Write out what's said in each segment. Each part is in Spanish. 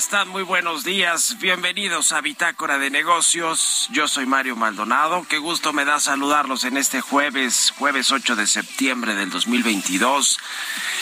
están? Muy buenos días. Bienvenidos a Bitácora de Negocios. Yo soy Mario Maldonado. Qué gusto me da saludarlos en este jueves, jueves 8 de septiembre del 2022.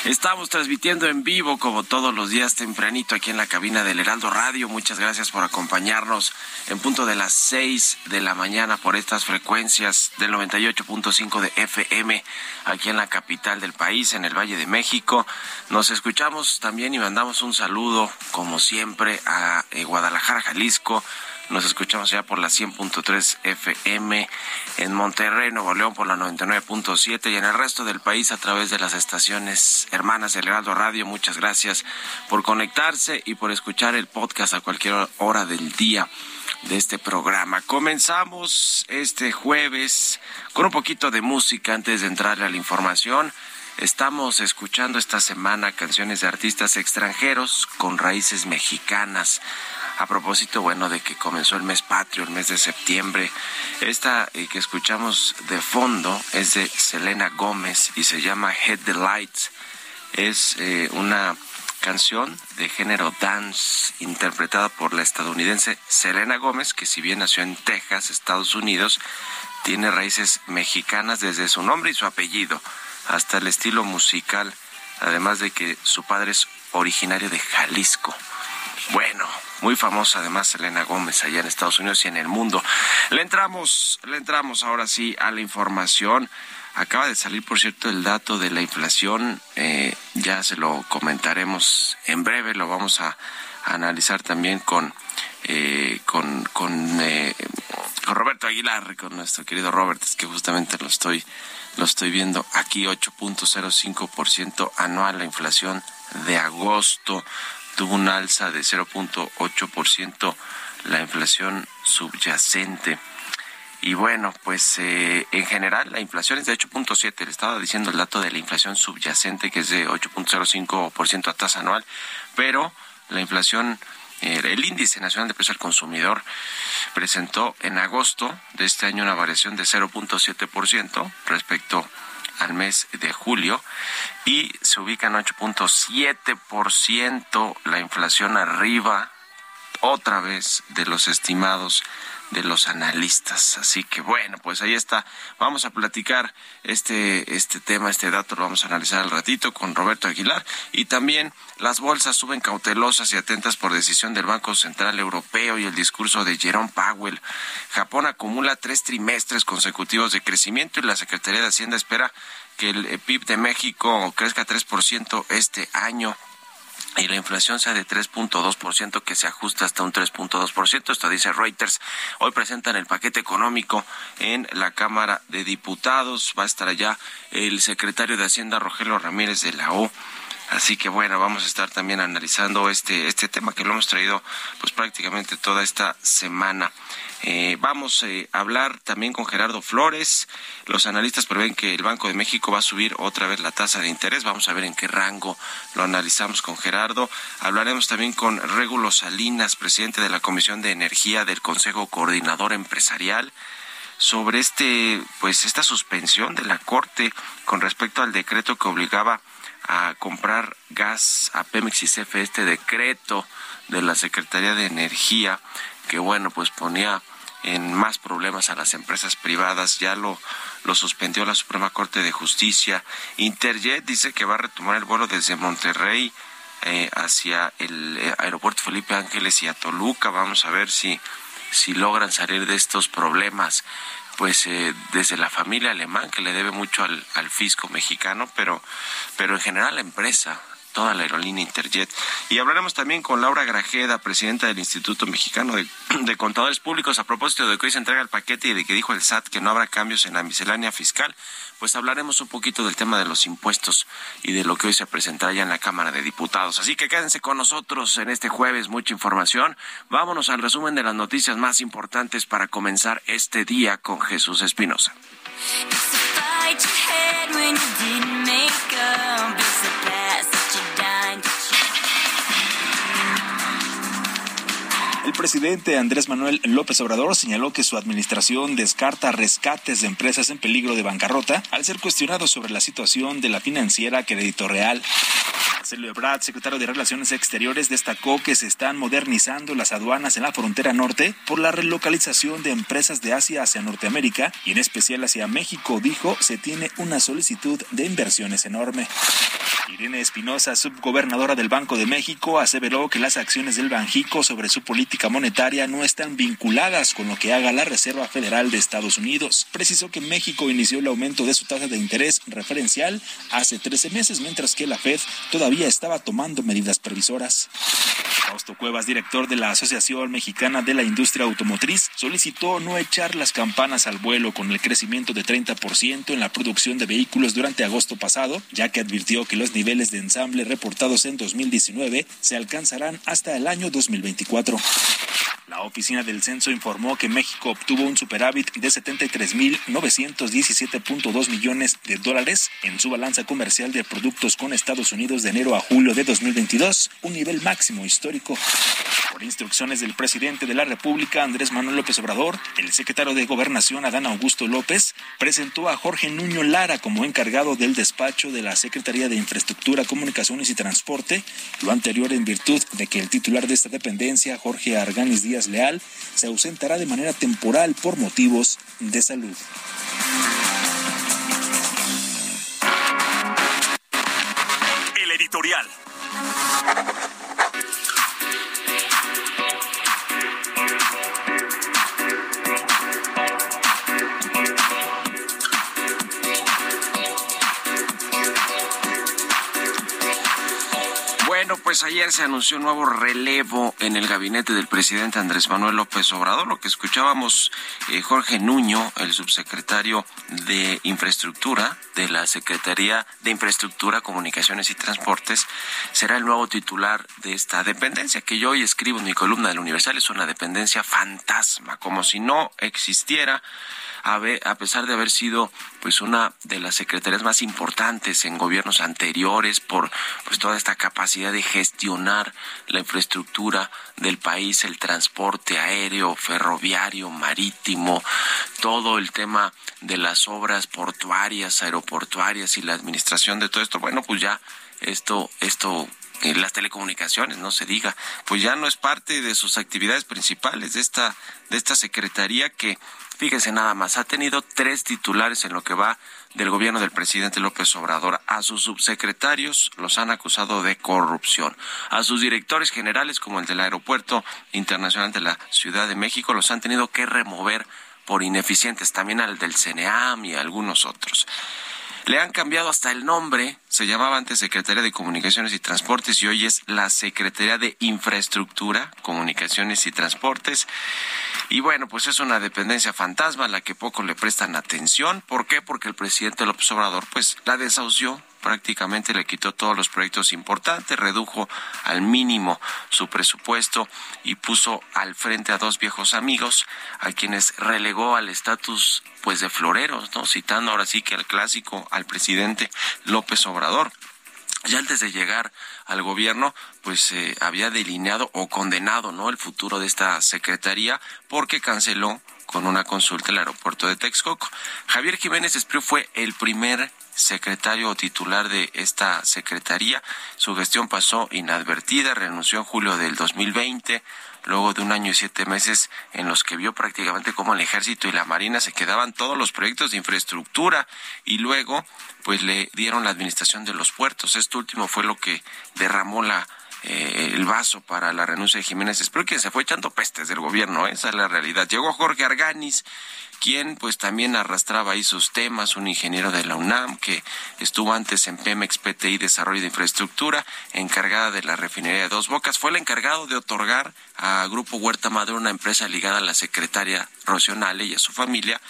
Estamos transmitiendo en vivo como todos los días tempranito aquí en la cabina del Heraldo Radio. Muchas gracias por acompañarnos en punto de las 6 de la mañana por estas frecuencias del 98.5 de FM aquí en la capital del país, en el Valle de México. Nos escuchamos también y mandamos un saludo como siempre a eh, Guadalajara, Jalisco. Nos escuchamos ya por la 100.3 FM en Monterrey, Nuevo León por la 99.7 y en el resto del país a través de las estaciones hermanas del Heraldo Radio. Muchas gracias por conectarse y por escuchar el podcast a cualquier hora del día. de este programa. Comenzamos este jueves con un poquito de música antes de entrarle a la información. Estamos escuchando esta semana canciones de artistas extranjeros con raíces mexicanas. A propósito, bueno, de que comenzó el mes patrio, el mes de septiembre. Esta eh, que escuchamos de fondo es de Selena Gómez y se llama Head the Lights. Es eh, una canción de género dance interpretada por la estadounidense Selena Gómez, que si bien nació en Texas, Estados Unidos, tiene raíces mexicanas desde su nombre y su apellido hasta el estilo musical, además de que su padre es originario de Jalisco. Bueno, muy famosa además Selena Gómez allá en Estados Unidos y en el mundo. Le entramos, le entramos ahora sí a la información. Acaba de salir, por cierto, el dato de la inflación. Eh, ya se lo comentaremos en breve. Lo vamos a, analizar también con, eh, con, con, eh, con Roberto Aguilar, con nuestro querido Robert, es que justamente lo estoy lo estoy viendo aquí, 8.05% anual la inflación de agosto. Tuvo un alza de 0.8% la inflación subyacente. Y bueno, pues eh, en general la inflación es de 8.7. Le estaba diciendo el dato de la inflación subyacente que es de 8.05% a tasa anual, pero la inflación el índice nacional de precios al consumidor presentó en agosto de este año una variación de 0.7% respecto al mes de julio y se ubica en 8.7% la inflación arriba otra vez de los estimados de los analistas. Así que bueno, pues ahí está. Vamos a platicar este, este tema, este dato lo vamos a analizar al ratito con Roberto Aguilar. Y también las bolsas suben cautelosas y atentas por decisión del Banco Central Europeo y el discurso de Jerome Powell. Japón acumula tres trimestres consecutivos de crecimiento y la Secretaría de Hacienda espera que el PIB de México crezca 3% este año y la inflación sea de 3.2%, que se ajusta hasta un 3.2%. Esto dice Reuters. Hoy presentan el paquete económico en la Cámara de Diputados. Va a estar allá el secretario de Hacienda, Rogelio Ramírez de la O. Así que bueno, vamos a estar también analizando este, este tema que lo hemos traído pues prácticamente toda esta semana. Eh, vamos eh, a hablar también con Gerardo Flores. Los analistas prevén que el Banco de México va a subir otra vez la tasa de interés. Vamos a ver en qué rango lo analizamos con Gerardo. Hablaremos también con Régulo Salinas, presidente de la Comisión de Energía del Consejo Coordinador Empresarial sobre este pues esta suspensión de la Corte con respecto al decreto que obligaba a comprar gas a Pemex y CFE este decreto de la Secretaría de Energía que bueno pues ponía en más problemas a las empresas privadas. Ya lo, lo suspendió la Suprema Corte de Justicia. Interjet dice que va a retomar el vuelo desde Monterrey eh, hacia el eh, aeropuerto Felipe Ángeles y a Toluca. Vamos a ver si, si logran salir de estos problemas. Pues eh, desde la familia alemán que le debe mucho al, al fisco mexicano, pero, pero en general la empresa toda la aerolínea Interjet. Y hablaremos también con Laura Grajeda, presidenta del Instituto Mexicano de, Contadores Públicos, a propósito de que hoy se entrega el paquete y de que dijo el SAT que no habrá cambios en la miscelánea fiscal. Pues hablaremos un poquito del tema de los impuestos y de lo que hoy se presentará ya en la Cámara de Diputados. Así que quédense con nosotros en este jueves, mucha información. Vámonos al resumen de las noticias más importantes para comenzar este día con Jesús Espinosa. El presidente Andrés Manuel López Obrador señaló que su administración descarta rescates de empresas en peligro de bancarrota al ser cuestionado sobre la situación de la financiera Crédito Real. Marcelo Ebrard, secretario de Relaciones Exteriores, destacó que se están modernizando las aduanas en la frontera norte por la relocalización de empresas de Asia hacia Norteamérica y en especial hacia México. Dijo, se tiene una solicitud de inversiones enorme. Irene Espinosa, subgobernadora del Banco de México, aseveró que las acciones del Banjico sobre su política monetaria no están vinculadas con lo que haga la Reserva Federal de Estados Unidos. Precisó que México inició el aumento de su tasa de interés referencial hace 13 meses, mientras que la Fed todavía estaba tomando medidas previsoras. Fausto Cuevas, director de la Asociación Mexicana de la Industria Automotriz, solicitó no echar las campanas al vuelo con el crecimiento de 30% en la producción de vehículos durante agosto pasado, ya que advirtió que los niveles de ensamble reportados en 2019 se alcanzarán hasta el año 2024. La oficina del censo informó que México obtuvo un superávit de 73.917.2 millones de dólares en su balanza comercial de productos con Estados Unidos de enero a julio de 2022, un nivel máximo histórico. Por instrucciones del presidente de la República, Andrés Manuel López Obrador, el secretario de Gobernación, Adán Augusto López, presentó a Jorge Nuño Lara como encargado del despacho de la Secretaría de Infraestructura, Comunicaciones y Transporte, lo anterior en virtud de que el titular de esta dependencia, Jorge Arganis Díaz Leal, se ausentará de manera temporal por motivos de salud. El editorial. Pues ayer se anunció un nuevo relevo en el gabinete del presidente Andrés Manuel López Obrador. Lo que escuchábamos, eh, Jorge Nuño, el subsecretario de Infraestructura de la Secretaría de Infraestructura, Comunicaciones y Transportes, será el nuevo titular de esta dependencia, que yo hoy escribo en mi columna del Universal, es una dependencia fantasma, como si no existiera a pesar de haber sido pues una de las secretarías más importantes en gobiernos anteriores por pues toda esta capacidad de gestionar la infraestructura del país, el transporte aéreo, ferroviario, marítimo, todo el tema de las obras portuarias, aeroportuarias y la administración de todo esto, bueno, pues ya esto esto en las telecomunicaciones, no se diga, pues ya no es parte de sus actividades principales de esta de esta secretaría que Fíjese nada más, ha tenido tres titulares en lo que va del gobierno del presidente López Obrador. A sus subsecretarios los han acusado de corrupción. A sus directores generales, como el del Aeropuerto Internacional de la Ciudad de México, los han tenido que remover por ineficientes. También al del CNEAM y algunos otros. Le han cambiado hasta el nombre, se llamaba antes Secretaría de Comunicaciones y Transportes y hoy es la Secretaría de Infraestructura, Comunicaciones y Transportes. Y bueno, pues es una dependencia fantasma a la que poco le prestan atención. ¿Por qué? Porque el presidente López Obrador pues la desahució prácticamente le quitó todos los proyectos importantes, redujo al mínimo su presupuesto y puso al frente a dos viejos amigos a quienes relegó al estatus pues de floreros, ¿no? Citando ahora sí que al clásico al presidente López Obrador. Ya antes de llegar al gobierno, pues eh, había delineado o condenado, ¿no? El futuro de esta secretaría porque canceló con una consulta el aeropuerto de Texcoco. Javier Jiménez Espriu fue el primer secretario o titular de esta secretaría. Su gestión pasó inadvertida, renunció en julio del 2020 luego de un año y siete meses en los que vio prácticamente cómo el ejército y la marina se quedaban todos los proyectos de infraestructura y luego pues le dieron la administración de los puertos. Esto último fue lo que derramó la eh, el vaso para la renuncia de Jiménez. Espero que se fue echando pestes del gobierno, ¿eh? esa es la realidad. Llegó Jorge Arganis, quien pues también arrastraba ahí sus temas, un ingeniero de la UNAM que estuvo antes en Pemex PTI Desarrollo de Infraestructura, encargada de la refinería de Dos Bocas, fue el encargado de otorgar a Grupo Huerta Madero, una empresa ligada a la secretaria Rocionale y a su familia,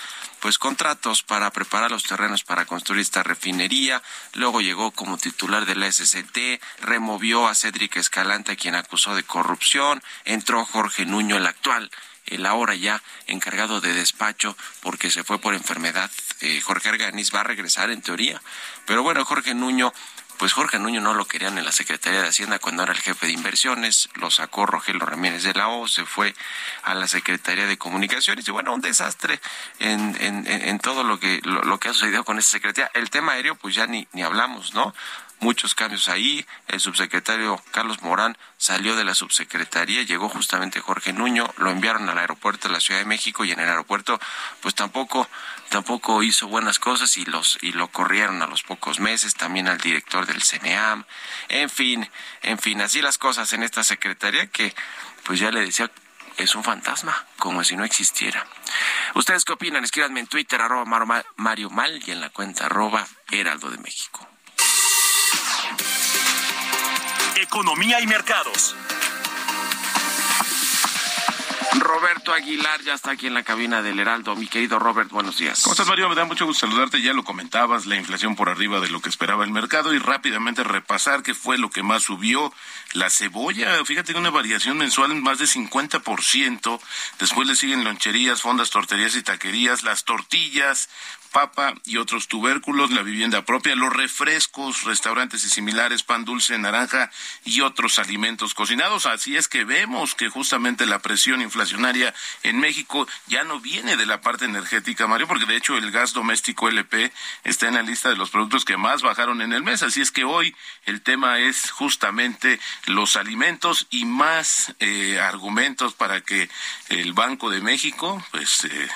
pues contratos para preparar los terrenos para construir esta refinería, luego llegó como titular de la SCT, removió a Cédric Escalante, a quien acusó de corrupción, entró Jorge Nuño, el actual el ahora ya encargado de despacho porque se fue por enfermedad. Eh, Jorge Arganis va a regresar en teoría. Pero bueno, Jorge Nuño, pues Jorge Nuño no lo querían en la Secretaría de Hacienda cuando era el jefe de inversiones, lo sacó Rogelio Ramírez de la O, se fue a la Secretaría de Comunicaciones y bueno, un desastre en, en, en todo lo que, lo, que ha sucedido con esa secretaría. El tema aéreo, pues ya ni, ni hablamos, ¿no? Muchos cambios ahí. El subsecretario Carlos Morán salió de la subsecretaría, llegó justamente Jorge Nuño, lo enviaron al aeropuerto de la Ciudad de México y en el aeropuerto pues tampoco tampoco hizo buenas cosas y los y lo corrieron a los pocos meses, también al director del CNEAM. En fin, en fin, así las cosas en esta secretaría que pues ya le decía es un fantasma, como si no existiera. ¿Ustedes qué opinan? Escríbanme en Twitter, arroba Mario Mal y en la cuenta arroba Heraldo de México. Economía y mercados. Roberto Aguilar ya está aquí en la cabina del Heraldo. Mi querido Robert, buenos días. ¿Cómo estás, Mario? Me da mucho gusto saludarte. Ya lo comentabas, la inflación por arriba de lo que esperaba el mercado y rápidamente repasar qué fue lo que más subió. La cebolla, fíjate que una variación mensual en más de 50%. Después le siguen loncherías, fondas, torterías y taquerías. Las tortillas, papa y otros tubérculos, la vivienda propia, los refrescos, restaurantes y similares, pan dulce, naranja y otros alimentos cocinados. Así es que vemos que justamente la presión inflacionaria en México ya no viene de la parte energética, Mario, porque de hecho el gas doméstico LP está en la lista de los productos que más bajaron en el mes. Así es que hoy el tema es justamente los alimentos y más eh, argumentos para que el Banco de México, pues, eh,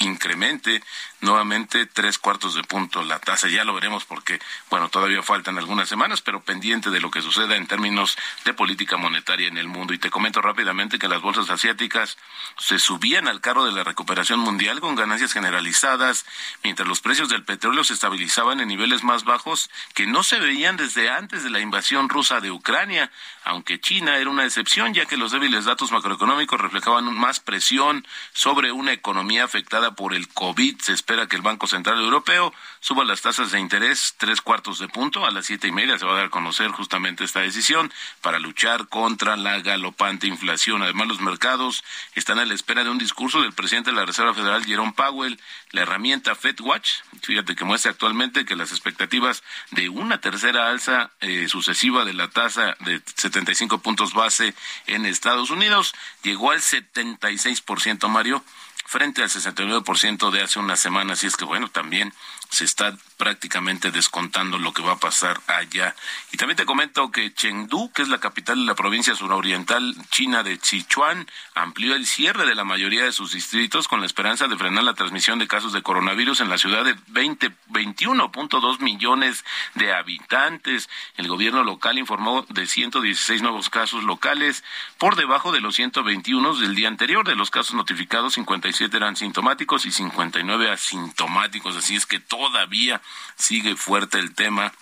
incremente nuevamente tres cuartos de punto la tasa. Ya lo veremos porque, bueno, todavía faltan algunas semanas, pero pendiente de lo que suceda en términos de política monetaria en el mundo. Y te comento rápidamente que las bolsas asiáticas se subían al carro de la recuperación mundial con ganancias generalizadas, mientras los precios del petróleo se estabilizaban en niveles más bajos que no se veían desde antes de la invasión rusa de Ucrania, aunque China era una excepción, ya que los débiles datos macroeconómicos reflejaban más presión sobre una economía afectada por el COVID. Se espera que el Banco Central Europeo suba las tasas de interés tres cuartos de punto. A las siete y media se va a dar a conocer justamente esta decisión para luchar contra la galopante inflación. Además, los mercados están a la espera de un discurso del presidente de la Reserva Federal, Jerome Powell. La herramienta FedWatch, fíjate que muestra actualmente que las expectativas de una tercera alza eh, sucesiva de la tasa de 75 puntos base en Estados Unidos llegó al 76%, Mario frente al 69% de hace unas semanas. Y es que, bueno, también se está prácticamente descontando lo que va a pasar allá. Y también te comento que Chengdu, que es la capital de la provincia suroriental china de Sichuan, amplió el cierre de la mayoría de sus distritos con la esperanza de frenar la transmisión de casos de coronavirus en la ciudad de 20, 21.2 millones de habitantes. El gobierno local informó de 116 nuevos casos locales, por debajo de los 121 del día anterior. De los casos notificados, 57 eran sintomáticos y 59 asintomáticos. Así es que todavía sigue fuerte el tema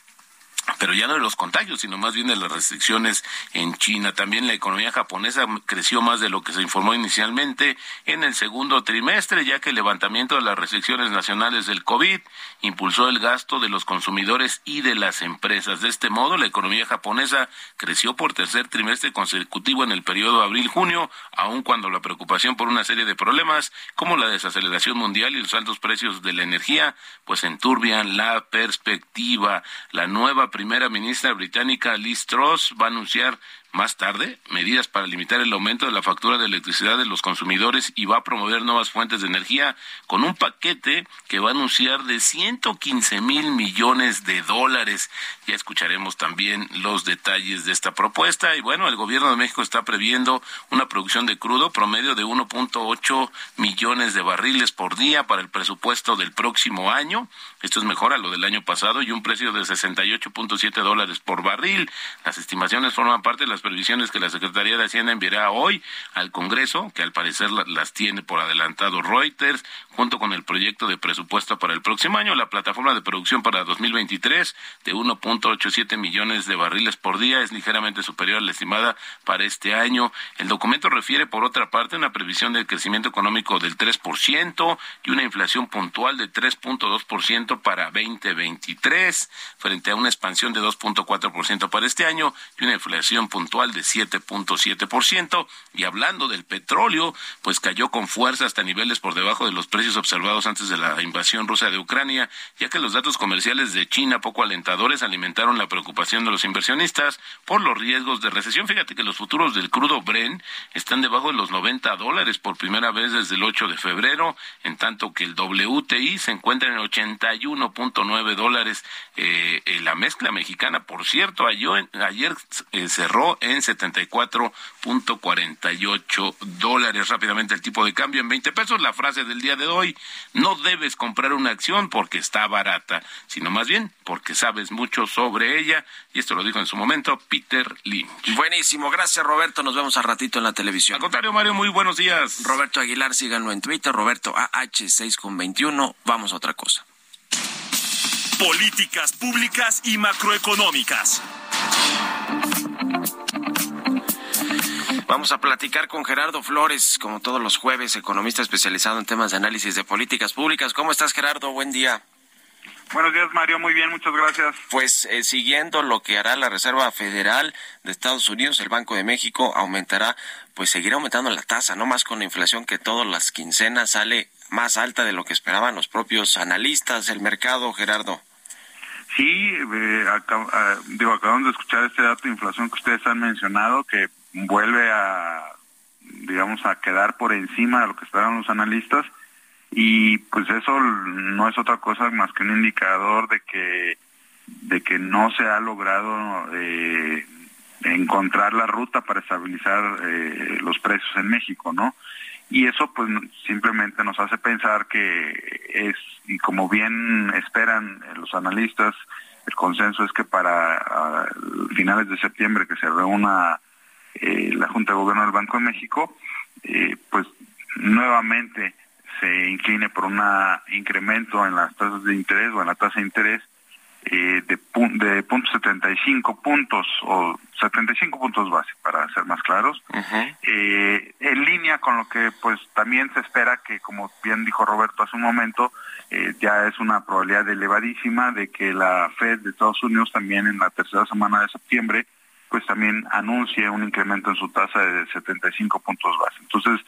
pero ya no de los contagios, sino más bien de las restricciones en China. También la economía japonesa creció más de lo que se informó inicialmente en el segundo trimestre, ya que el levantamiento de las restricciones nacionales del COVID impulsó el gasto de los consumidores y de las empresas. De este modo, la economía japonesa creció por tercer trimestre consecutivo en el periodo abril-junio, aun cuando la preocupación por una serie de problemas como la desaceleración mundial y los altos precios de la energía, pues enturbian la perspectiva. La nueva primera ministra británica Liz Truss va a anunciar más tarde, medidas para limitar el aumento de la factura de electricidad de los consumidores y va a promover nuevas fuentes de energía con un paquete que va a anunciar de 115 mil millones de dólares. Ya escucharemos también los detalles de esta propuesta. Y bueno, el gobierno de México está previendo una producción de crudo promedio de 1.8 millones de barriles por día para el presupuesto del próximo año. Esto es mejor a lo del año pasado y un precio de 68.7 dólares por barril. Las estimaciones forman parte de las previsiones que la Secretaría de Hacienda enviará hoy al Congreso, que al parecer las tiene por adelantado Reuters, junto con el proyecto de presupuesto para el próximo año. La plataforma de producción para 2023 de 1.87 millones de barriles por día es ligeramente superior a la estimada para este año. El documento refiere, por otra parte, una previsión de crecimiento económico del 3% y una inflación puntual de 3.2% para 2023, frente a una expansión de 2.4% para este año y una inflación puntual de 7.7%. Y hablando del petróleo, pues cayó con fuerza hasta niveles por debajo de los precios observados antes de la invasión rusa de Ucrania, ya que los datos comerciales de China poco alentadores alimentaron la preocupación de los inversionistas por los riesgos de recesión. Fíjate que los futuros del crudo Bren están debajo de los 90 dólares por primera vez desde el 8 de febrero, en tanto que el WTI se encuentra en 81.9 dólares. Eh, la mezcla mexicana, por cierto, ayer, ayer eh, cerró en 74.48 dólares. Rápidamente el tipo de cambio en 20 pesos. La frase del día de hoy, no debes comprar una acción porque está barata, sino más bien porque sabes mucho sobre ella. Y esto lo dijo en su momento Peter Lynch. Buenísimo, gracias Roberto. Nos vemos al ratito en la televisión. Al contrario, Mario, muy buenos días. Roberto Aguilar, síganlo en Twitter, Roberto AH6 con 21. Vamos a otra cosa. Políticas públicas y macroeconómicas. Vamos a platicar con Gerardo Flores, como todos los jueves, economista especializado en temas de análisis de políticas públicas. ¿Cómo estás, Gerardo? Buen día. Buenos días, Mario. Muy bien, muchas gracias. Pues eh, siguiendo lo que hará la Reserva Federal de Estados Unidos, el Banco de México aumentará, pues seguirá aumentando la tasa, no más con la inflación que todas las quincenas sale más alta de lo que esperaban los propios analistas del mercado, Gerardo. Sí, eh, ah, digo, acabamos de escuchar este dato de inflación que ustedes han mencionado, que vuelve a, digamos, a quedar por encima de lo que esperaban los analistas y pues eso no es otra cosa más que un indicador de que de que no se ha logrado eh, encontrar la ruta para estabilizar eh, los precios en México, ¿no? Y eso pues simplemente nos hace pensar que es, y como bien esperan los analistas, el consenso es que para finales de septiembre que se reúna eh, la Junta de Gobierno del Banco de México, pues nuevamente se incline por un incremento en las tasas de interés o en la tasa de interés eh, de, de puntos 75 puntos o 75 puntos base para ser más claros. Eh, en línea con lo que pues también se espera que como bien dijo Roberto hace un momento eh, ya es una probabilidad elevadísima de que la Fed de Estados Unidos también en la tercera semana de septiembre pues también anuncie un incremento en su tasa de 75 puntos base entonces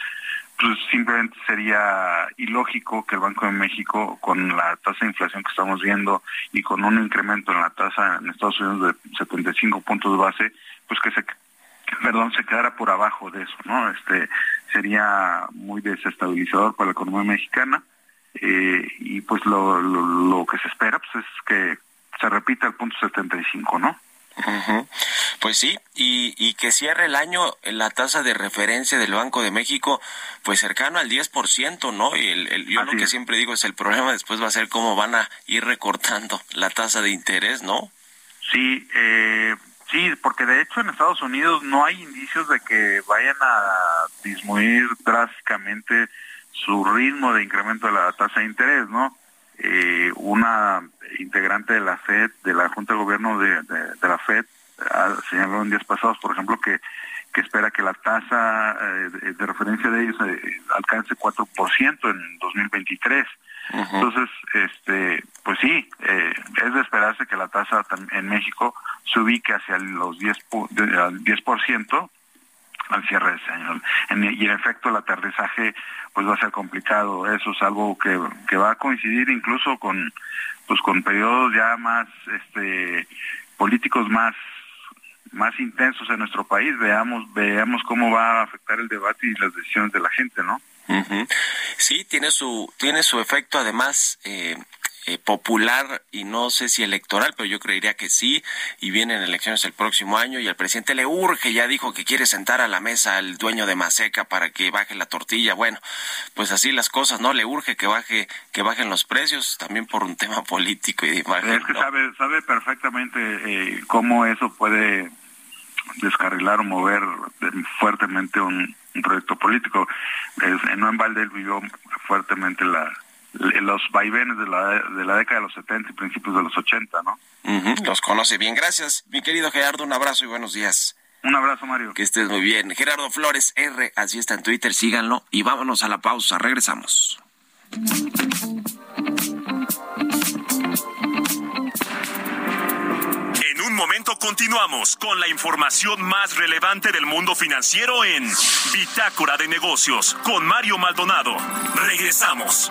pues simplemente sería ilógico que el Banco de México, con la tasa de inflación que estamos viendo y con un incremento en la tasa en Estados Unidos de 75 puntos base, pues que se perdón, se quedara por abajo de eso, ¿no? Este sería muy desestabilizador para la economía mexicana eh, y pues lo, lo, que se espera pues es que se repita el punto 75, ¿no? Pues sí, y, y que cierre el año la tasa de referencia del Banco de México, pues cercano al 10%, ¿no? Y el, yo lo que siempre digo es el problema después va a ser cómo van a ir recortando la tasa de interés, ¿no? Sí, eh, sí, porque de hecho en Estados Unidos no hay indicios de que vayan a disminuir drásticamente su ritmo de incremento de la tasa de interés, ¿no? Eh, una integrante de la FED, de la Junta de Gobierno de, la FED, señaló en días pasados, por ejemplo, que, que espera que la tasa eh, de, referencia de ellos eh, alcance 4% en 2023. Entonces, este, pues sí, eh, es de esperarse que la tasa en México se ubique hacia los 10, 10% al cierre de este año. y en efecto el aterrizaje pues va a ser complicado. Eso es algo que, que va a coincidir incluso con pues con periodos ya más este políticos más más intensos en nuestro país veamos veamos cómo va a afectar el debate y las decisiones de la gente no sí tiene su tiene su efecto además eh, eh, popular y no sé si electoral, pero yo creería que sí, y vienen elecciones el próximo año y al presidente le urge, ya dijo que quiere sentar a la mesa al dueño de Maseca para que baje la tortilla. Bueno, pues así las cosas, ¿no? Le urge que baje, que bajen los precios, también por un tema político y de imagen. Es que sabe, sabe perfectamente eh, cómo eso puede descarrilar o mover fuertemente un, proyecto político. no en balde vivió fuertemente la los vaivenes de la, de la década de los 70 y principios de los 80, ¿no? los conoce bien. Gracias, mi querido Gerardo. Un abrazo y buenos días. Un abrazo, Mario. Que estés muy bien. Gerardo Flores R, así está en Twitter, síganlo y vámonos a la pausa. Regresamos. En un momento continuamos con la información más relevante del mundo financiero en Bitácora de Negocios con Mario Maldonado. Regresamos.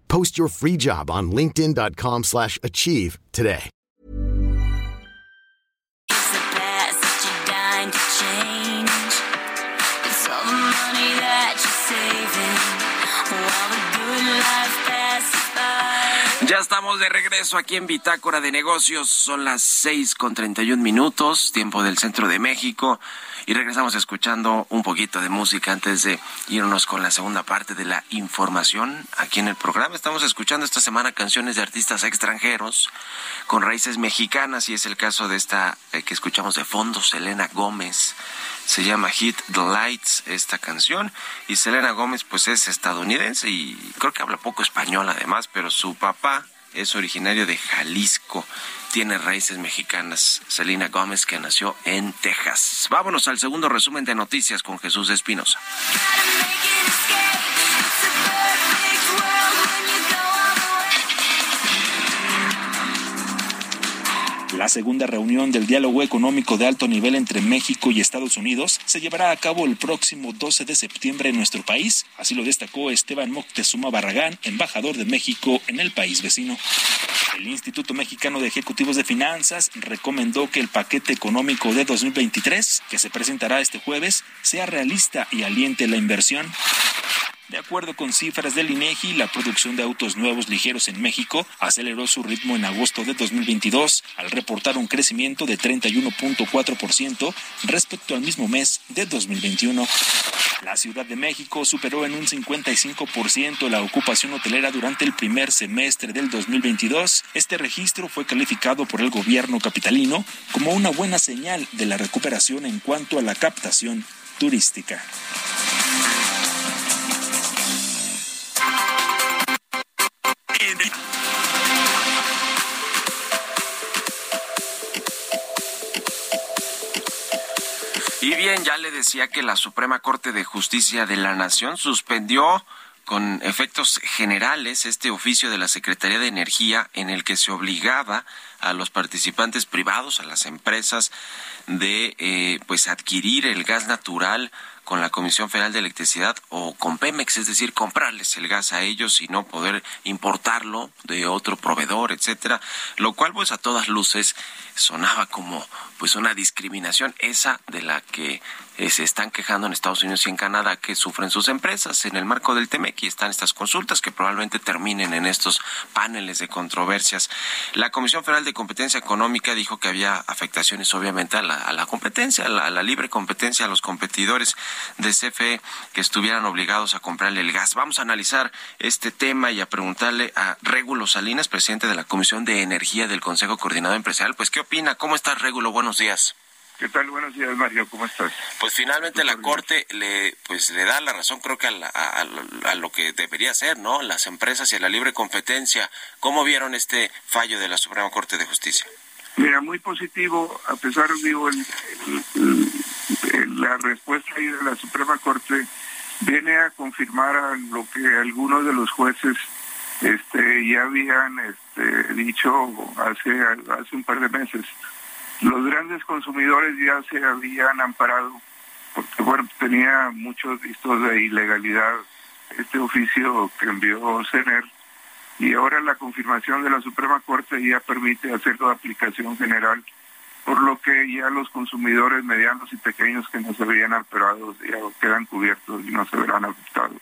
Post your free job on linkedin.com/achieve slash achieve today. Ya estamos de regreso aquí en Bitácora de Negocios. Son las seis con treinta y un minutos, tiempo del centro de México. Y regresamos escuchando un poquito de música antes de irnos con la segunda parte de la información aquí en el programa. Estamos escuchando esta semana canciones de artistas extranjeros con raíces mexicanas y es el caso de esta eh, que escuchamos de fondo, Selena Gómez. Se llama Hit the Lights esta canción y Selena Gómez pues es estadounidense y creo que habla poco español además, pero su papá es originario de Jalisco, tiene raíces mexicanas. Selena Gómez, que nació en Texas. Vámonos al segundo resumen de noticias con Jesús Espinosa. La segunda reunión del diálogo económico de alto nivel entre México y Estados Unidos se llevará a cabo el próximo 12 de septiembre en nuestro país, así lo destacó Esteban Moctezuma Barragán, embajador de México en el país vecino. El Instituto Mexicano de Ejecutivos de Finanzas recomendó que el paquete económico de 2023, que se presentará este jueves, sea realista y aliente la inversión. De acuerdo con cifras del INEGI, la producción de autos nuevos ligeros en México aceleró su ritmo en agosto de 2022 al reportar un crecimiento de 31.4% respecto al mismo mes de 2021. La Ciudad de México superó en un 55% la ocupación hotelera durante el primer semestre del 2022. Este registro fue calificado por el gobierno capitalino como una buena señal de la recuperación en cuanto a la captación turística. Ya le decía que la Suprema Corte de Justicia de la Nación suspendió con efectos generales este oficio de la Secretaría de Energía en el que se obligaba a los participantes privados, a las empresas, de eh, pues adquirir el gas natural con la Comisión Federal de Electricidad o con Pemex, es decir, comprarles el gas a ellos y no poder importarlo de otro proveedor, etcétera, lo cual pues a todas luces sonaba como pues una discriminación esa de la que eh, se están quejando en Estados Unidos y en Canadá que sufren sus empresas en el marco del TEMEC y están estas consultas que probablemente terminen en estos paneles de controversias. La Comisión Federal de Competencia Económica dijo que había afectaciones obviamente a la, a la competencia, a la, a la libre competencia, a los competidores de CFE que estuvieran obligados a comprarle el gas. Vamos a analizar este tema y a preguntarle a Régulo Salinas, presidente de la Comisión de Energía del Consejo Coordinador Empresarial, pues ¿qué opina? ¿Cómo estás, Régulo? Buenos días. ¿Qué tal? Buenos días, Mario. ¿Cómo estás? Pues finalmente la Corte le pues le da la razón, creo que a, la- a- a- a lo que debería ser, ¿no? Las empresas y a la libre competencia. ¿Cómo vieron este fallo de la Suprema Corte de Justicia? Mira, muy positivo, a pesar, digo, el- el- el- la respuesta ahí de la Suprema Corte viene a confirmar a lo que algunos de los jueces este, ya habían este, dicho hace, hace un par de meses. Los grandes consumidores ya se habían amparado, porque bueno, tenía muchos vistos de ilegalidad este oficio que envió CENER y ahora la confirmación de la Suprema Corte ya permite hacerlo de aplicación general, por lo que ya los consumidores medianos y pequeños que no se veían amparados ya quedan cubiertos y no se verán afectados.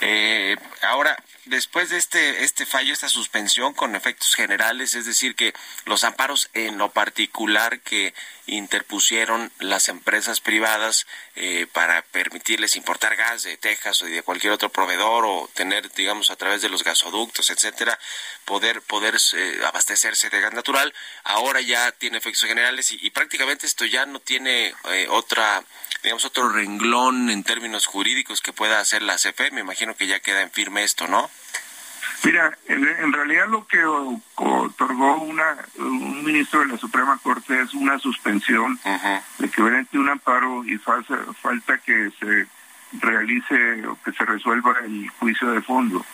Eh, ahora, después de este, este fallo, esta suspensión con efectos generales, es decir, que los amparos en lo particular que interpusieron las empresas privadas eh, para permitirles importar gas de Texas o de cualquier otro proveedor o tener, digamos, a través de los gasoductos, etcétera, poder poder eh, abastecerse de gas natural, ahora ya tiene efectos generales y, prácticamente esto ya no tiene eh, otra digamos, otro renglón en términos jurídicos que pueda hacer la CFE. Me imagino que ya queda en firme esto, ¿no? Mira, en, realidad lo que otorgó una, un ministro de la Suprema Corte es una suspensión de que un amparo y falta, falta que se realice o que se resuelva el juicio de fondo.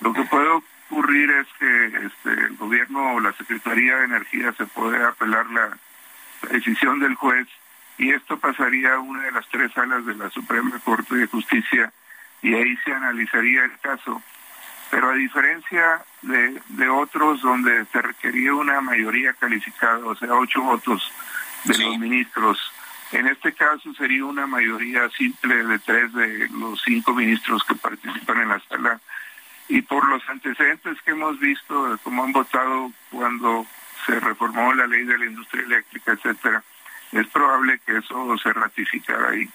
Lo que puede ocurrir es que este, el gobierno o la Secretaría de Energía se puede apelar la decisión del juez y esto pasaría a una de las tres salas de la Suprema Corte de Justicia y ahí se analizaría el caso. Pero a diferencia de, de otros donde se requería una mayoría calificada, o sea, ocho votos de los ministros, en este caso sería una mayoría simple de tres de los cinco ministros que participan en la sala. Y por los antecedentes que hemos visto, de cómo han votado cuando se reformó la ley de la industria eléctrica, etcétera, es probable que eso se ratificara ahí.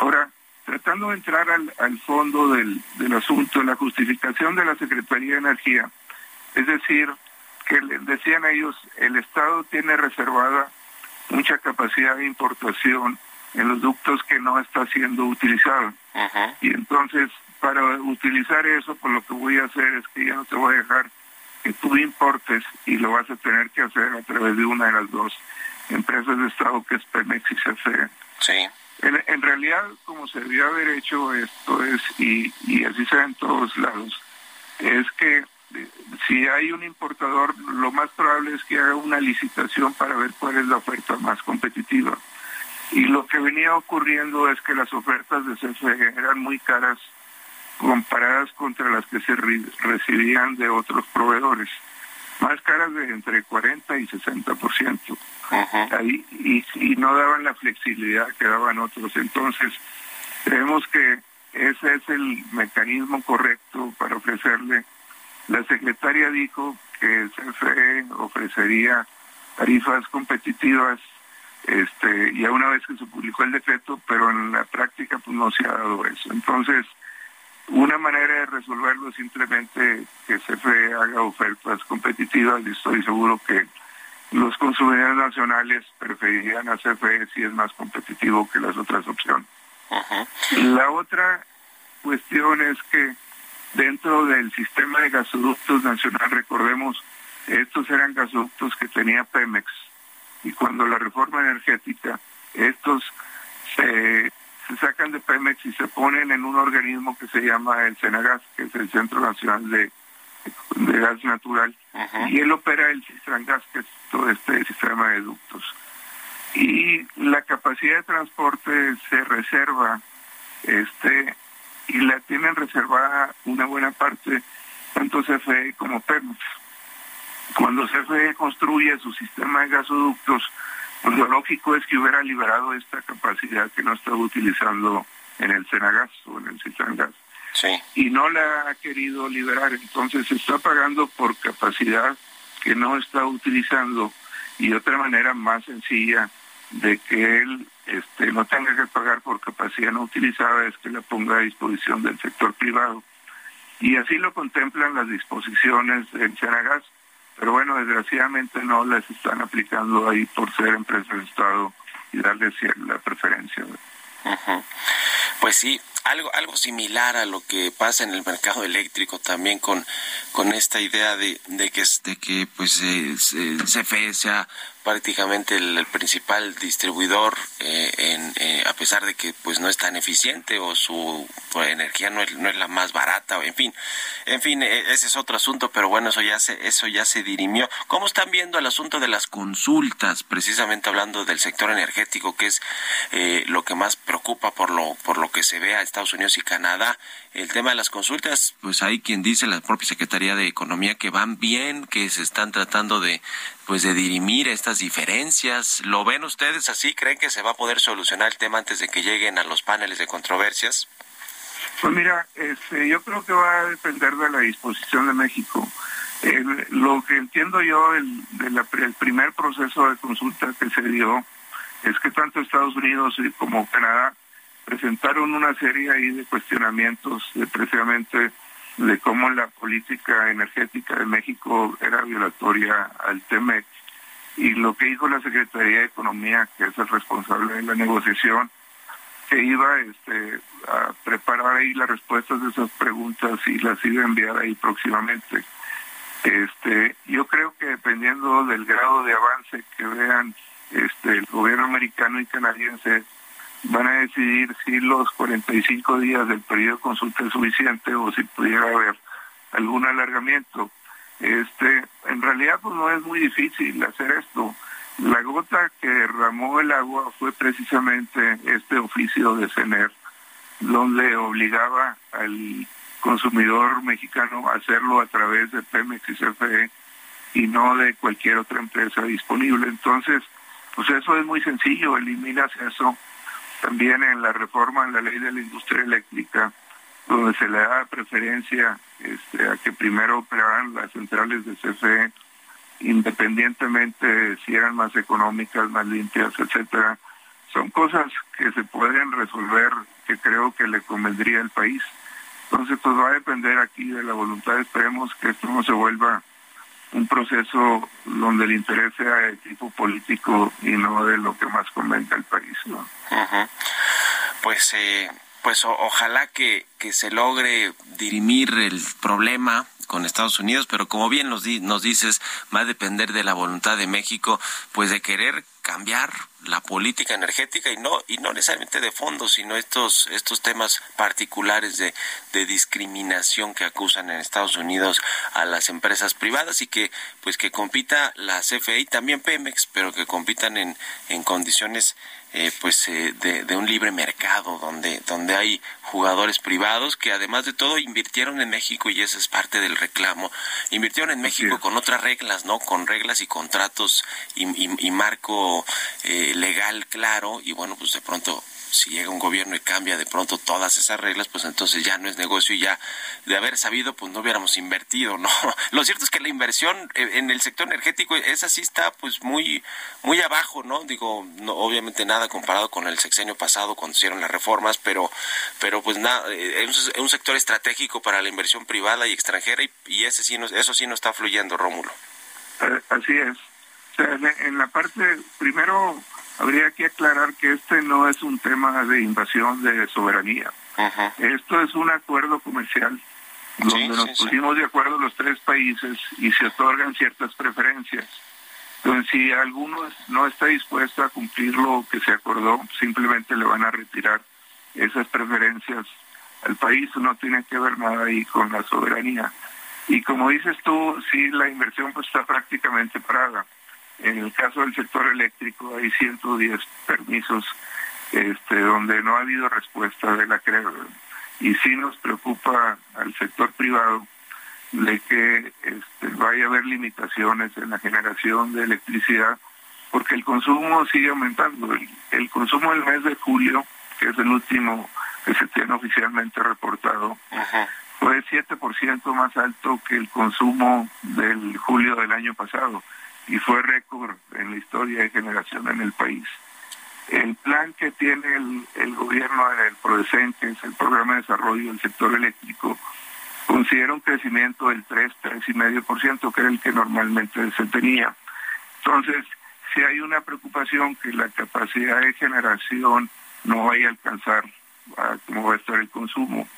Ahora, tratando de entrar al, fondo del, del asunto, la justificación de la Secretaría de Energía, es decir, que decían ellos, el Estado tiene reservada mucha capacidad de importación en los ductos que no está siendo utilizado. Y entonces, para utilizar eso, pues lo que voy a hacer es que ya no te voy a dejar que tú importes y lo vas a tener que hacer a través de una de las dos empresas de Estado que es Pemex y CFE. Sí. En, realidad, como se debió haber hecho esto es, y, y así se ve en todos lados, es que eh, si hay un importador, lo más probable es que haga una licitación para ver cuál es la oferta más competitiva. Y lo que venía ocurriendo es que las ofertas de CFE eran muy caras comparadas contra las que se recibían de otros proveedores, más caras de entre 40 y 60%. Ahí, y, y no daban la flexibilidad que daban otros. Entonces, creemos que ese es el mecanismo correcto para ofrecerle. La secretaria dijo que CFE ofrecería tarifas competitivas este ya una vez que se publicó el decreto, pero en la práctica pues no se ha dado eso. Entonces, una manera de resolverlo es simplemente que CFE haga ofertas competitivas y estoy seguro que los consumidores nacionales preferirían a CFE si es más competitivo que las otras opciones. La otra cuestión es que dentro del sistema de gasoductos nacional, recordemos, estos eran gasoductos que tenía Pemex y cuando la reforma energética, estos se, sacan de Pemex y se ponen en un organismo que se llama el Senagas, que es el Centro Nacional de, de Gas Natural, y él opera el Cistrangas, que es todo este sistema de ductos. Y la capacidad de transporte se reserva, este, y la tienen reservada una buena parte, tanto CFE como Pemex. Cuando CFE construye su sistema de gasoductos, pues lo lógico es que hubiera liberado esta capacidad que no estaba utilizando en el Senagas o en el Citrangas. Sí. Y no la ha querido liberar, entonces se está pagando por capacidad que no está utilizando y otra manera más sencilla de que él este, no tenga que pagar por capacidad no utilizada es que la ponga a disposición del sector privado. Y así lo contemplan las disposiciones del Senagas, pero bueno, desgraciadamente no las están aplicando ahí por ser empresas de Estado y darles la preferencia. Pues sí, algo algo similar a lo que pasa en el mercado eléctrico también con con esta idea de, de que de que pues eh, CFE sea prácticamente el, principal distribuidor eh, en, eh, a pesar de que pues no es tan eficiente o su energía no es, no es la más barata en fin en fin e, ese es otro asunto pero bueno eso ya se eso ya se dirimió. Cómo están viendo el asunto de las consultas precisamente hablando del sector energético que es eh, lo que más preocupa por lo por lo que se ve a Estados Unidos y Canadá el tema de las consultas, pues hay quien dice la propia Secretaría de Economía que van bien, que se están tratando de pues de dirimir estas diferencias. ¿Lo ven ustedes así? ¿Creen que se va a poder solucionar el tema antes de que lleguen a los paneles de controversias? Pues mira, este, yo creo que va a depender de la disposición de México. lo que entiendo yo el, del primer proceso de consulta que se dio es que tanto Estados Unidos como Canadá presentaron una serie ahí de cuestionamientos de precisamente de cómo la política energética de México era violatoria al TEMEC. Y lo que dijo la Secretaría de Economía, que es el responsable de la negociación, que iba este, a preparar ahí las respuestas de esas preguntas y las iba a enviar ahí próximamente. Este, yo creo que dependiendo del grado de avance que vean este, el gobierno americano y canadiense, van a decidir si los 45 días del periodo de consulta es suficiente o si pudiera haber algún alargamiento. Este, en realidad pues no es muy difícil hacer esto. La gota que derramó el agua fue precisamente este oficio de CENER, donde obligaba al consumidor mexicano a hacerlo a través de Pemex y CFE y no de cualquier otra empresa disponible. Entonces, pues eso es muy sencillo, eliminas eso. También en la reforma en la ley de la industria eléctrica, donde se le da preferencia este, a que primero operaran las centrales de CFE, independientemente de si eran más económicas, más limpias, etcétera. Son cosas que se pueden resolver, que creo que le convendría al país. Entonces, pues va a depender aquí de la voluntad. Esperemos que esto no se vuelva un proceso donde el interés sea de tipo político y no de lo que más convenga al país. ¿no? Pues, eh, pues ojalá que, que se logre dirimir el problema con Estados Unidos, pero como bien nos, nos dices, va a depender de la voluntad de México, pues de querer cambiar la política energética y no y no necesariamente de fondo sino estos estos temas particulares de, de discriminación que acusan en Estados Unidos a las empresas privadas y que pues que compita la CFE también Pemex pero que compitan en en condiciones eh, pues eh, de, de, un libre mercado donde donde hay jugadores privados que además de todo invirtieron en México y ese es parte del reclamo. Invirtieron en México con otras reglas no con reglas y contratos y, y, y marco eh, legal claro y bueno pues de pronto si llega un gobierno y cambia de pronto todas esas reglas, pues entonces ya no es negocio y ya de haber sabido, pues no hubiéramos invertido, ¿no? Lo cierto es que la inversión eh, en el sector energético, esa sí está pues muy, muy abajo, ¿no? Digo, no, obviamente nada comparado con el sexenio pasado cuando hicieron las reformas, pero, pero pues nada, eh, es un sector estratégico para la inversión privada y extranjera y, ese sí no, eso sí no está fluyendo, Rómulo. Así es. En la parte, primero, habría que aclarar que este no es un tema de invasión de soberanía. Esto es un acuerdo comercial donde Sí, nos sí, sí. pusimos de acuerdo los tres países y se otorgan ciertas preferencias. Entonces, si alguno no está dispuesto a cumplir lo que se acordó, simplemente le van a retirar esas preferencias al país. No tiene que ver nada ahí con la soberanía. Y como dices tú, sí, la inversión pues está prácticamente parada. En el caso del sector eléctrico hay 110 permisos este, donde no ha habido respuesta de la CREO. Y sí nos preocupa al sector privado de que este, vaya a haber limitaciones en la generación de electricidad porque el consumo sigue aumentando. El, el consumo del mes de julio, que es el último que se tiene oficialmente reportado, Ajá. fue 7% más alto que el consumo del julio del año pasado y fue récord en la historia de generación en el país. El plan que tiene el, el gobierno en el es el programa de desarrollo del sector eléctrico, considera un crecimiento del 3, 3,5%, que era el que normalmente se tenía. Entonces, si hay una preocupación que la capacidad de generación no vaya a alcanzar a cómo va a estar el consumo.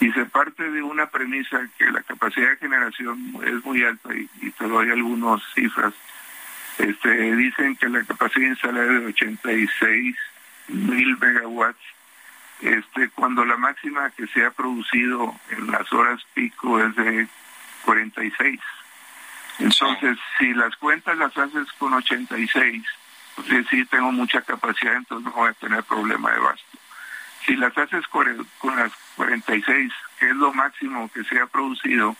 Y se parte de una premisa que la capacidad de generación es muy alta y, y te doy algunas cifras. Este, dicen que la capacidad instalada es de 86 mil megawatts, este, cuando la máxima que se ha producido en las horas pico es de 46. Entonces, si las cuentas las haces con 86, pues es decir, tengo mucha capacidad, entonces no voy a tener problema de gasto. Si las haces con las 46, que es lo máximo que se ha producido,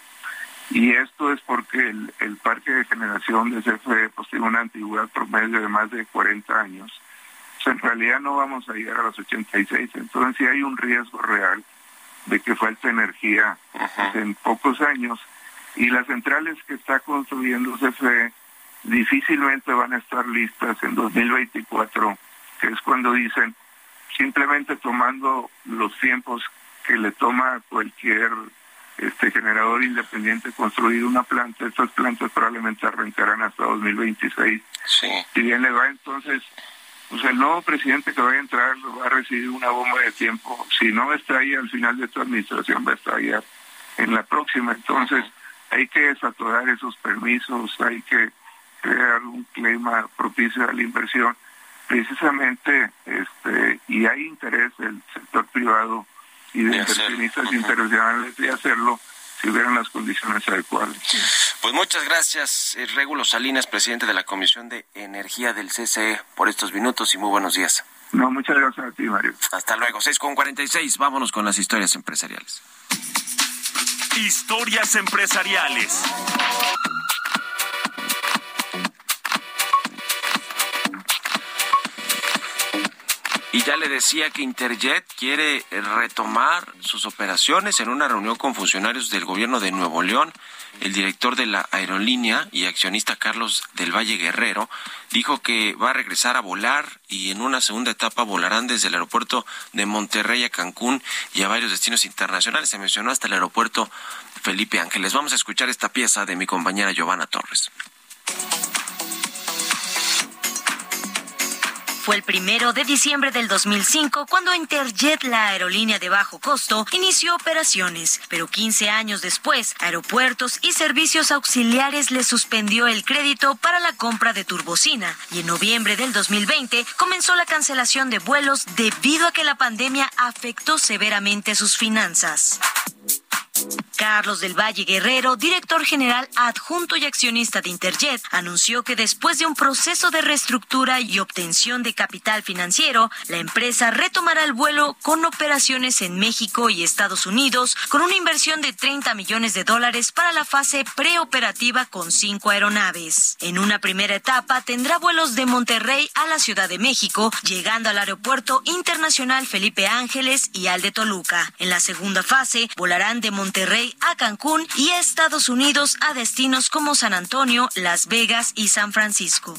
y esto es porque el, el parque de generación de CFE pues, tiene una antigüedad promedio de más de 40 años, pues en realidad no vamos a llegar a los 86, entonces sí hay un riesgo real de que falte energía Ajá. en pocos años y las centrales que está construyendo CFE difícilmente van a estar listas en 2024, que es cuando dicen simplemente tomando los tiempos que le toma a cualquier este generador independiente construir una planta, estas plantas probablemente arrancarán hasta 2026. Sí. Si bien le va entonces, pues el nuevo presidente que va a entrar va a recibir una bomba de tiempo. Si no está ahí al final de esta administración, va a estar estallar en la próxima. Entonces, hay que desatorar esos permisos, hay que crear un clima propicio a la inversión, precisamente, este, y hay interés del sector privado y de, inversionistas internacionales de hacerlo si hubieran las condiciones adecuadas. Pues muchas gracias, eh, Régulo Salinas, presidente de la Comisión de Energía del CCE, por estos minutos y muy buenos días. No, muchas gracias a ti, Mario. Hasta luego, 6 con 46. Vámonos con las historias empresariales. Historias empresariales. Y ya le decía que Interjet quiere retomar sus operaciones en una reunión con funcionarios del gobierno de Nuevo León. El director de la aerolínea y accionista Carlos del Valle Guerrero dijo que va a regresar a volar y en una segunda etapa volarán desde el aeropuerto de Monterrey a Cancún y a varios destinos internacionales. Se mencionó hasta el aeropuerto Felipe Ángeles. Vamos a escuchar esta pieza de mi compañera Giovanna Torres. Fue el primero de diciembre del 2005 cuando Interjet, la aerolínea de bajo costo, inició operaciones, pero 15 años después, aeropuertos y servicios auxiliares le suspendió el crédito para la compra de turbocina y en noviembre del 2020 comenzó la cancelación de vuelos debido a que la pandemia afectó severamente sus finanzas. Carlos del Valle Guerrero, director general adjunto y accionista de Interjet, anunció que después de un proceso de reestructura y obtención de capital financiero, la empresa retomará el vuelo con operaciones en México y Estados Unidos con una inversión de 30 millones de dólares para la fase preoperativa con cinco aeronaves. En una primera etapa tendrá vuelos de Monterrey a la Ciudad de México, llegando al Aeropuerto Internacional Felipe Ángeles y al de Toluca. En la segunda fase volarán de Monterrey a Cancún y Estados Unidos a destinos como San Antonio, Las Vegas y San Francisco.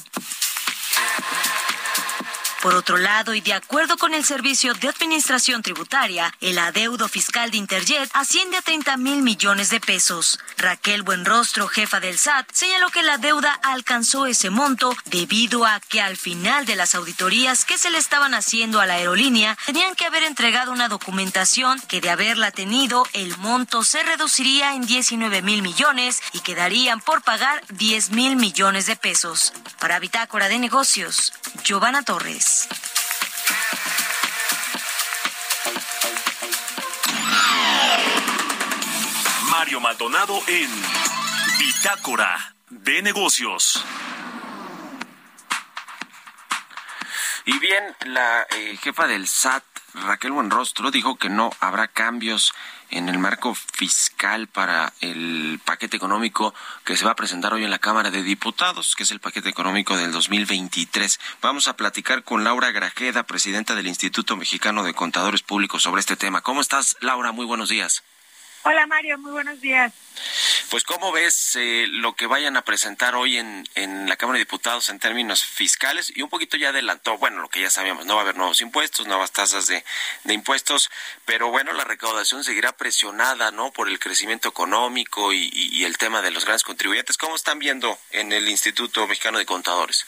Por otro lado, y de acuerdo con el Servicio de Administración Tributaria, el adeudo fiscal de Interjet asciende a 30 mil millones de pesos. Raquel Buenrostro, jefa del SAT, señaló que la deuda alcanzó ese monto debido a que al final de las auditorías que se le estaban haciendo a la aerolínea, tenían que haber entregado una documentación que de haberla tenido, el monto se reduciría en 19 mil millones y quedarían por pagar 10 mil millones de pesos. Para Bitácora de Negocios, Giovanna Torres. Mario Maldonado en Bitácora de Negocios. Y bien, la eh, jefa del SAT, Raquel Buenrostro, dijo que no habrá cambios en el marco fiscal para el paquete económico que se va a presentar hoy en la Cámara de Diputados, que es el paquete económico del 2023. Vamos a platicar con Laura Grajeda, presidenta del Instituto Mexicano de Contadores Públicos, sobre este tema. ¿Cómo estás, Laura? Muy buenos días. Hola Mario, muy buenos días. Pues cómo ves eh, lo que vayan a presentar hoy en, en la Cámara de Diputados en términos fiscales y un poquito ya adelantó, bueno, lo que ya sabíamos, no va a haber nuevos impuestos, nuevas tasas de, de impuestos, pero bueno, la recaudación seguirá presionada, ¿no? Por el crecimiento económico y, y el tema de los grandes contribuyentes. ¿Cómo están viendo en el Instituto Mexicano de Contadores?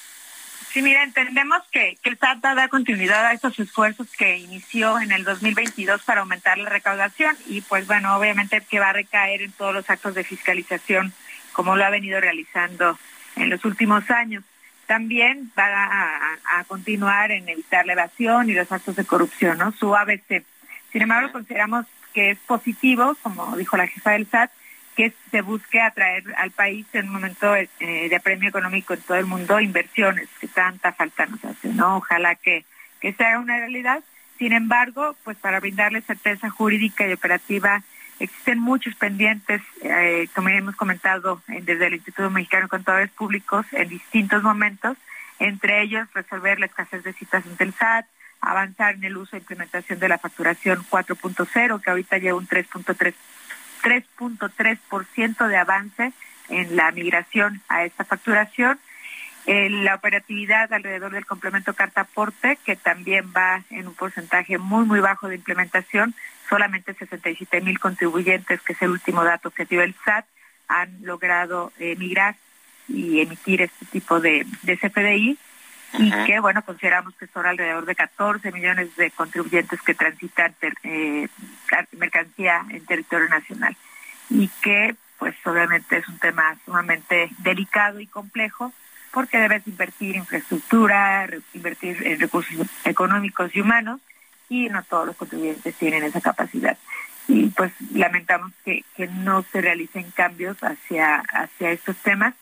Sí, mira, entendemos que, que el SAT va a dar continuidad a estos esfuerzos que inició en el 2022 para aumentar la recaudación y pues bueno, obviamente que va a recaer en todos los actos de fiscalización como lo ha venido realizando en los últimos años. También va a, a continuar en evitar la evasión y los actos de corrupción, ¿no? Su ABC. Sin embargo, consideramos que es positivo, como dijo la jefa del SAT, que se busque atraer al país en un momento eh, de premio económico en todo el mundo inversiones que tanta falta nos hace, ¿no? Ojalá que, que sea una realidad. Sin embargo, pues para brindarle certeza jurídica y operativa, existen muchos pendientes, eh, como hemos comentado eh, desde el Instituto Mexicano de Contadores Públicos en distintos momentos, entre ellos resolver la escasez de citas ante el SAT, avanzar en el uso e implementación de la facturación 4.0, que ahorita lleva un 3.3 3.3% de avance en la migración a esta facturación. Eh, la operatividad alrededor del complemento carta aporte, que también va en un porcentaje muy, muy bajo de implementación, solamente 67 mil contribuyentes, que es el último dato que dio el SAT, han logrado eh, migrar y emitir este tipo de, de CFDI. Y que, bueno, consideramos que son alrededor de 14 millones de contribuyentes que transitan eh, mercancía en territorio nacional y que, pues, obviamente es un tema sumamente delicado y complejo porque debes invertir en infraestructura, invertir en recursos económicos y humanos y no todos los contribuyentes tienen esa capacidad. Y pues lamentamos que, que no se realicen cambios hacia, hacia estos temas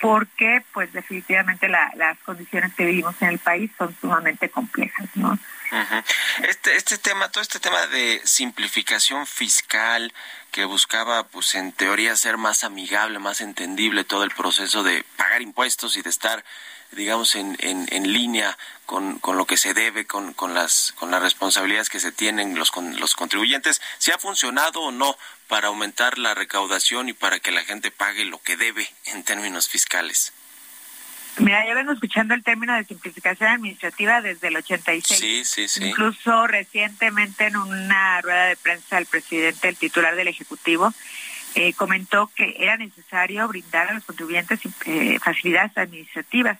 porque pues definitivamente las condiciones que vivimos en el país son sumamente complejas, ¿no? Este este tema, todo este tema de simplificación fiscal que buscaba pues en teoría ser más amigable, más entendible todo el proceso de pagar impuestos y de estar digamos, en, en, en línea con, con, lo que se debe, con, con, las, con las responsabilidades que se tienen los, con, los contribuyentes, si ha funcionado o no para aumentar la recaudación y para que la gente pague lo que debe en términos fiscales. Mira, yo vengo escuchando el término de simplificación administrativa desde el 86. Sí, sí, sí. Incluso recientemente en una rueda de prensa el presidente, el titular del Ejecutivo, eh, comentó que era necesario brindar a los contribuyentes eh, facilidades administrativas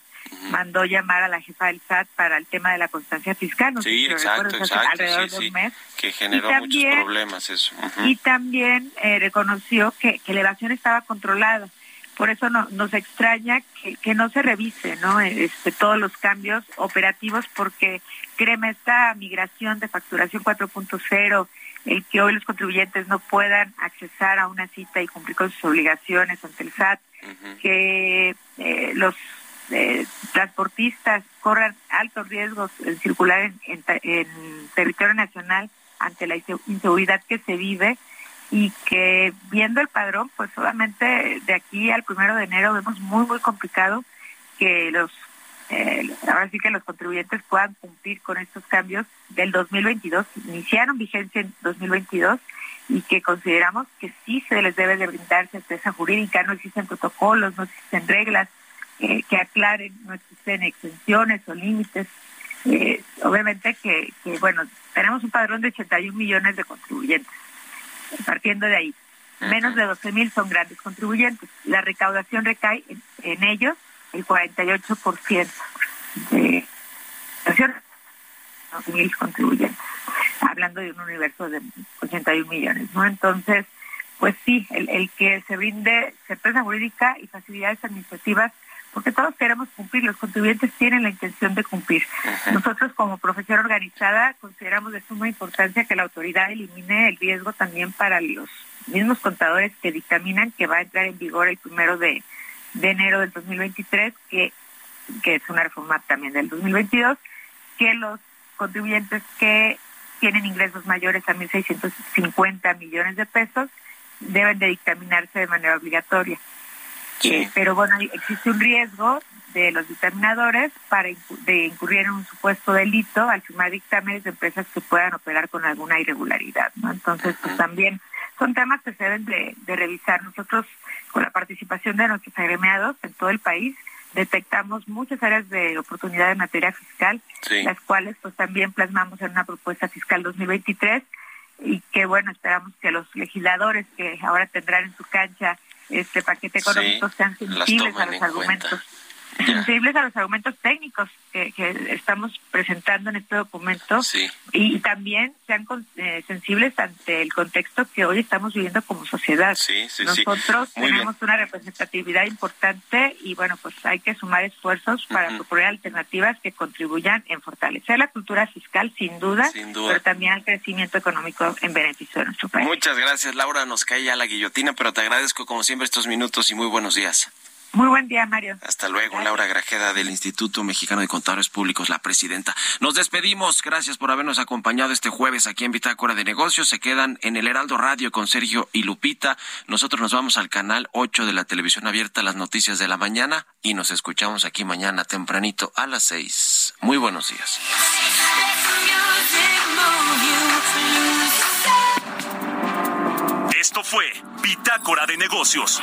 mandó llamar a la jefa del SAT para el tema de la constancia fiscal. No sí, exacto, exacto. Alrededor de un mes. Que generó muchos problemas eso. Y también eh, reconoció que, que la evasión estaba controlada. Por eso no, nos extraña que, que no se revise ¿no? Este, todos los cambios operativos porque créeme, esta migración de facturación 4.0, el que hoy los contribuyentes no puedan accesar a una cita y cumplir con sus obligaciones ante el SAT, que eh, los transportistas corran altos riesgos en circular en, territorio nacional ante la inseguridad que se vive y que viendo el padrón, pues solamente de aquí al primero de enero vemos muy, muy complicado que los, eh, ahora sí que los contribuyentes puedan cumplir con estos cambios del 2022, iniciaron vigencia en 2022 y que consideramos que sí se les debe de brindar certeza jurídica, no existen protocolos, no existen reglas, que aclaren, no existen exenciones o límites. Eh, obviamente que, bueno, tenemos un padrón de 81 millones de contribuyentes, partiendo de ahí. Menos de 12 mil son grandes contribuyentes. La recaudación recae en, ellos el 48% de mil contribuyentes, hablando de un universo de 81 millones, ¿no? Entonces, pues sí, el, el que se brinde certeza jurídica y facilidades administrativas porque todos queremos cumplir, los contribuyentes tienen la intención de cumplir. Nosotros como profesión organizada consideramos de suma importancia que la autoridad elimine el riesgo también para los mismos contadores que dictaminan que va a entrar en vigor el primero de, enero del 2023, que, que es una reforma también del 2022, que los contribuyentes que tienen ingresos mayores a 1.650 millones de pesos deben de dictaminarse de manera obligatoria. Eh, pero bueno, existe un riesgo de los dictaminadores para de incurrir en un supuesto delito al firmar dictámenes de empresas que puedan operar con alguna irregularidad, ¿no? Entonces, pues también son temas que se deben de, revisar. Nosotros, con la participación de nuestros agremiados en todo el país, detectamos muchas áreas de oportunidad en materia fiscal, las cuales pues también plasmamos en una propuesta fiscal 2023 y que bueno, esperamos que los legisladores que ahora tendrán en su cancha este paquete económico sean sensibles a los argumentos sensibles a los argumentos técnicos que, estamos presentando en este documento y, también sean eh, sensibles ante el contexto que hoy estamos viviendo como sociedad. Nosotros tenemos una representatividad importante y bueno, pues hay que sumar esfuerzos para proponer alternativas que contribuyan en fortalecer la cultura fiscal, sin duda, sin duda, pero también al crecimiento económico en beneficio de nuestro país. Muchas gracias, Laura. Nos cae ya la guillotina, pero te agradezco como siempre estos minutos y muy buenos días. Muy buen día, Mario. Hasta luego, Laura Grajeda del Instituto Mexicano de Contadores Públicos, la presidenta. Nos despedimos. Gracias por habernos acompañado este jueves aquí en Bitácora de Negocios. Se quedan en el Heraldo Radio con Sergio y Lupita. Nosotros nos vamos al canal 8 de la televisión abierta, las noticias de la mañana, y nos escuchamos aquí mañana tempranito a las 6. Muy buenos días. Esto fue Bitácora de Negocios